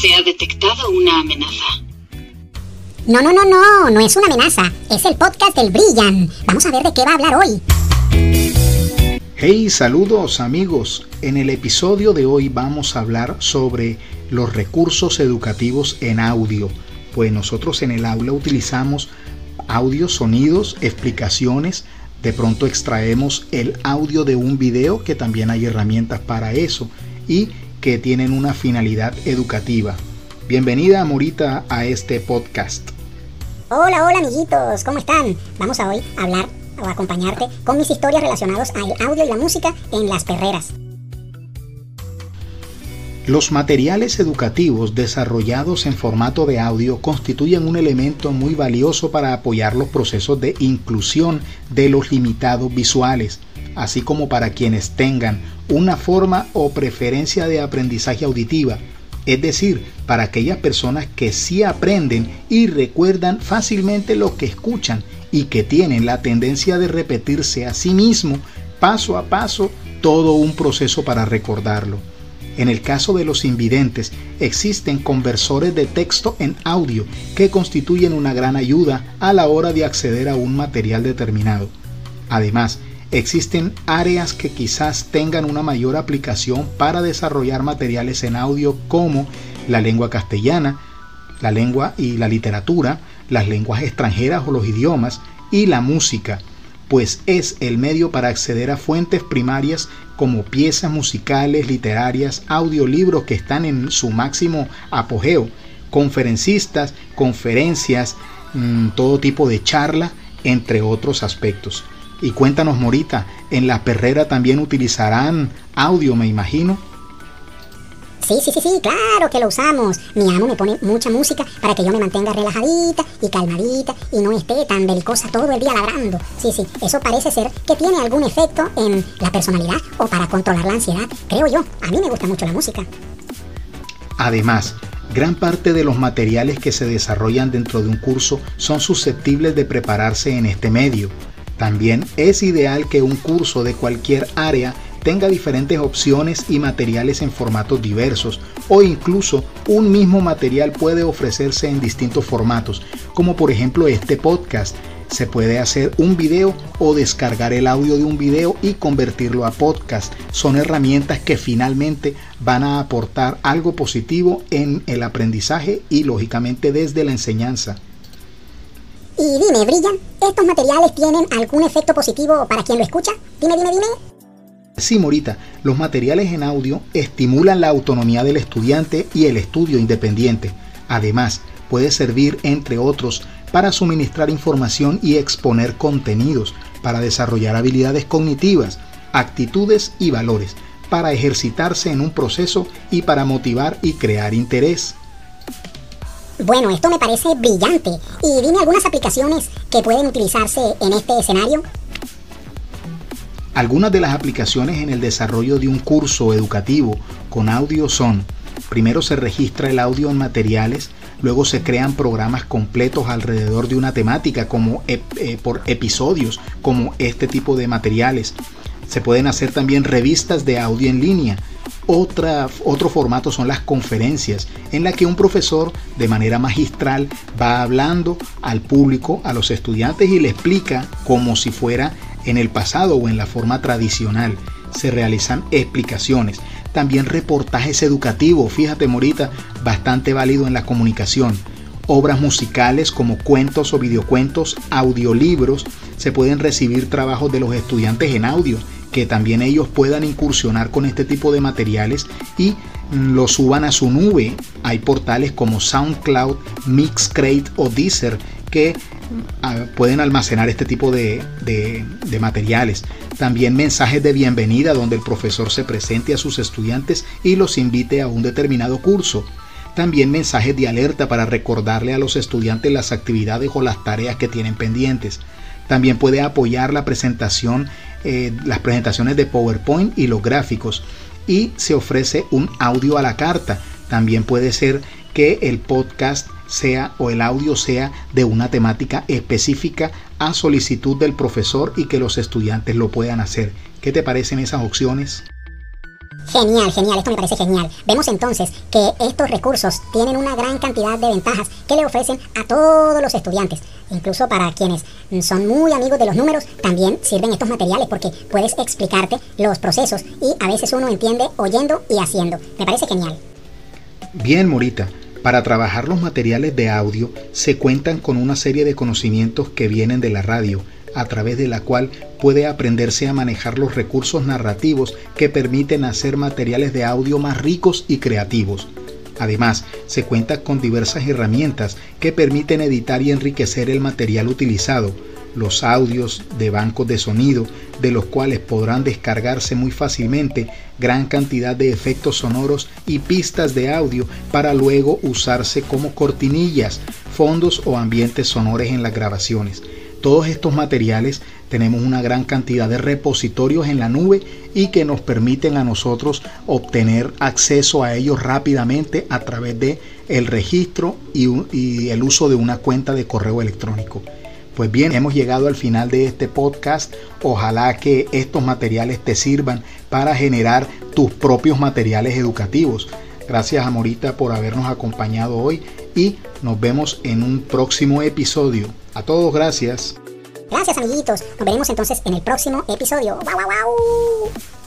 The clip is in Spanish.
Se ha detectado una amenaza. No, no, no, no, no es una amenaza. Es el podcast del Brillan. Vamos a ver de qué va a hablar hoy. Hey, saludos amigos. En el episodio de hoy vamos a hablar sobre los recursos educativos en audio. Pues nosotros en el aula utilizamos audio, sonidos, explicaciones. De pronto extraemos el audio de un video, que también hay herramientas para eso. Y que tienen una finalidad educativa. Bienvenida, Morita, a este podcast. Hola, hola amiguitos, ¿cómo están? Vamos a hoy a hablar o acompañarte con mis historias relacionadas al audio y la música en las perreras. Los materiales educativos desarrollados en formato de audio constituyen un elemento muy valioso para apoyar los procesos de inclusión de los limitados visuales, así como para quienes tengan una forma o preferencia de aprendizaje auditiva, es decir, para aquellas personas que sí aprenden y recuerdan fácilmente lo que escuchan y que tienen la tendencia de repetirse a sí mismo paso a paso todo un proceso para recordarlo. En el caso de los invidentes, existen conversores de texto en audio que constituyen una gran ayuda a la hora de acceder a un material determinado. Además, existen áreas que quizás tengan una mayor aplicación para desarrollar materiales en audio como la lengua castellana, la lengua y la literatura, las lenguas extranjeras o los idiomas y la música, pues es el medio para acceder a fuentes primarias como piezas musicales, literarias, audiolibros que están en su máximo apogeo, conferencistas, conferencias, mm, todo tipo de charla, entre otros aspectos. Y cuéntanos, Morita, en la perrera también utilizarán audio, me imagino. Sí, sí, sí, sí, claro que lo usamos. Mi amo me pone mucha música para que yo me mantenga relajadita y calmadita y no esté tan belicosa todo el día ladrando. Sí, sí, eso parece ser que tiene algún efecto en la personalidad o para controlar la ansiedad, creo yo. A mí me gusta mucho la música. Además, gran parte de los materiales que se desarrollan dentro de un curso son susceptibles de prepararse en este medio. También es ideal que un curso de cualquier área tenga diferentes opciones y materiales en formatos diversos o incluso un mismo material puede ofrecerse en distintos formatos, como por ejemplo este podcast. Se puede hacer un video o descargar el audio de un video y convertirlo a podcast. Son herramientas que finalmente van a aportar algo positivo en el aprendizaje y lógicamente desde la enseñanza. Y dime, Brillan, ¿estos materiales tienen algún efecto positivo para quien lo escucha? Dime, dime, dime. Sí, Morita, los materiales en audio estimulan la autonomía del estudiante y el estudio independiente. Además, puede servir, entre otros, para suministrar información y exponer contenidos, para desarrollar habilidades cognitivas, actitudes y valores, para ejercitarse en un proceso y para motivar y crear interés. Bueno, esto me parece brillante. Y dime algunas aplicaciones que pueden utilizarse en este escenario. Algunas de las aplicaciones en el desarrollo de un curso educativo con audio son, primero se registra el audio en materiales, luego se crean programas completos alrededor de una temática como eh, por episodios, como este tipo de materiales. Se pueden hacer también revistas de audio en línea, otro formato son las conferencias, en la que un profesor de manera magistral va hablando al público, a los estudiantes y le explica como si fuera en el pasado o en la forma tradicional. Se realizan explicaciones. También reportajes educativos, fíjate Morita, bastante válido en la comunicación. Obras musicales como cuentos o videocuentos, audiolibros, se pueden recibir trabajos de los estudiantes en audio que también ellos puedan incursionar con este tipo de materiales y lo suban a su nube. Hay portales como SoundCloud, Mixcrate o Deezer que ah, pueden almacenar este tipo de, de, materiales. También mensajes de bienvenida donde el profesor se presente a sus estudiantes y los invite a un determinado curso. También mensajes de alerta para recordarle a los estudiantes las actividades o las tareas que tienen pendientes. También puede apoyar la presentación, eh, las presentaciones de PowerPoint y los gráficos. Y se ofrece un audio a la carta. También puede ser que el podcast sea o el audio sea de una temática específica a solicitud del profesor y que los estudiantes lo puedan hacer. ¿Qué te parecen esas opciones? Genial, genial, esto me parece genial. Vemos entonces que estos recursos tienen una gran cantidad de ventajas que le ofrecen a todos los estudiantes. Incluso para quienes son muy amigos de los números, también sirven estos materiales porque puedes explicarte los procesos y a veces uno entiende oyendo y haciendo. Me parece genial. Bien, Morita. Para trabajar los materiales de audio se cuentan con una serie de conocimientos que vienen de la radio, a través de la cual puede aprenderse a manejar los recursos narrativos que permiten hacer materiales de audio más ricos y creativos. Además, se cuenta con diversas herramientas que permiten editar y enriquecer el material utilizado, los audios de bancos de sonido, de los cuales podrán descargarse muy fácilmente gran cantidad de efectos sonoros y pistas de audio para luego usarse como cortinillas, fondos o ambientes sonores en las grabaciones. Todos estos materiales tenemos una gran cantidad de repositorios en la nube y que nos permiten a nosotros obtener acceso a ellos rápidamente a través de el registro y, el uso de una cuenta de correo electrónico. Pues bien, hemos llegado al final de este podcast. Ojalá que estos materiales te sirvan para generar tus propios materiales educativos. Gracias a Morita por habernos acompañado hoy y nos vemos en un próximo episodio. A todos, gracias. Gracias amiguitos. Nos veremos entonces en el próximo episodio. ¡Wow, wow, wow!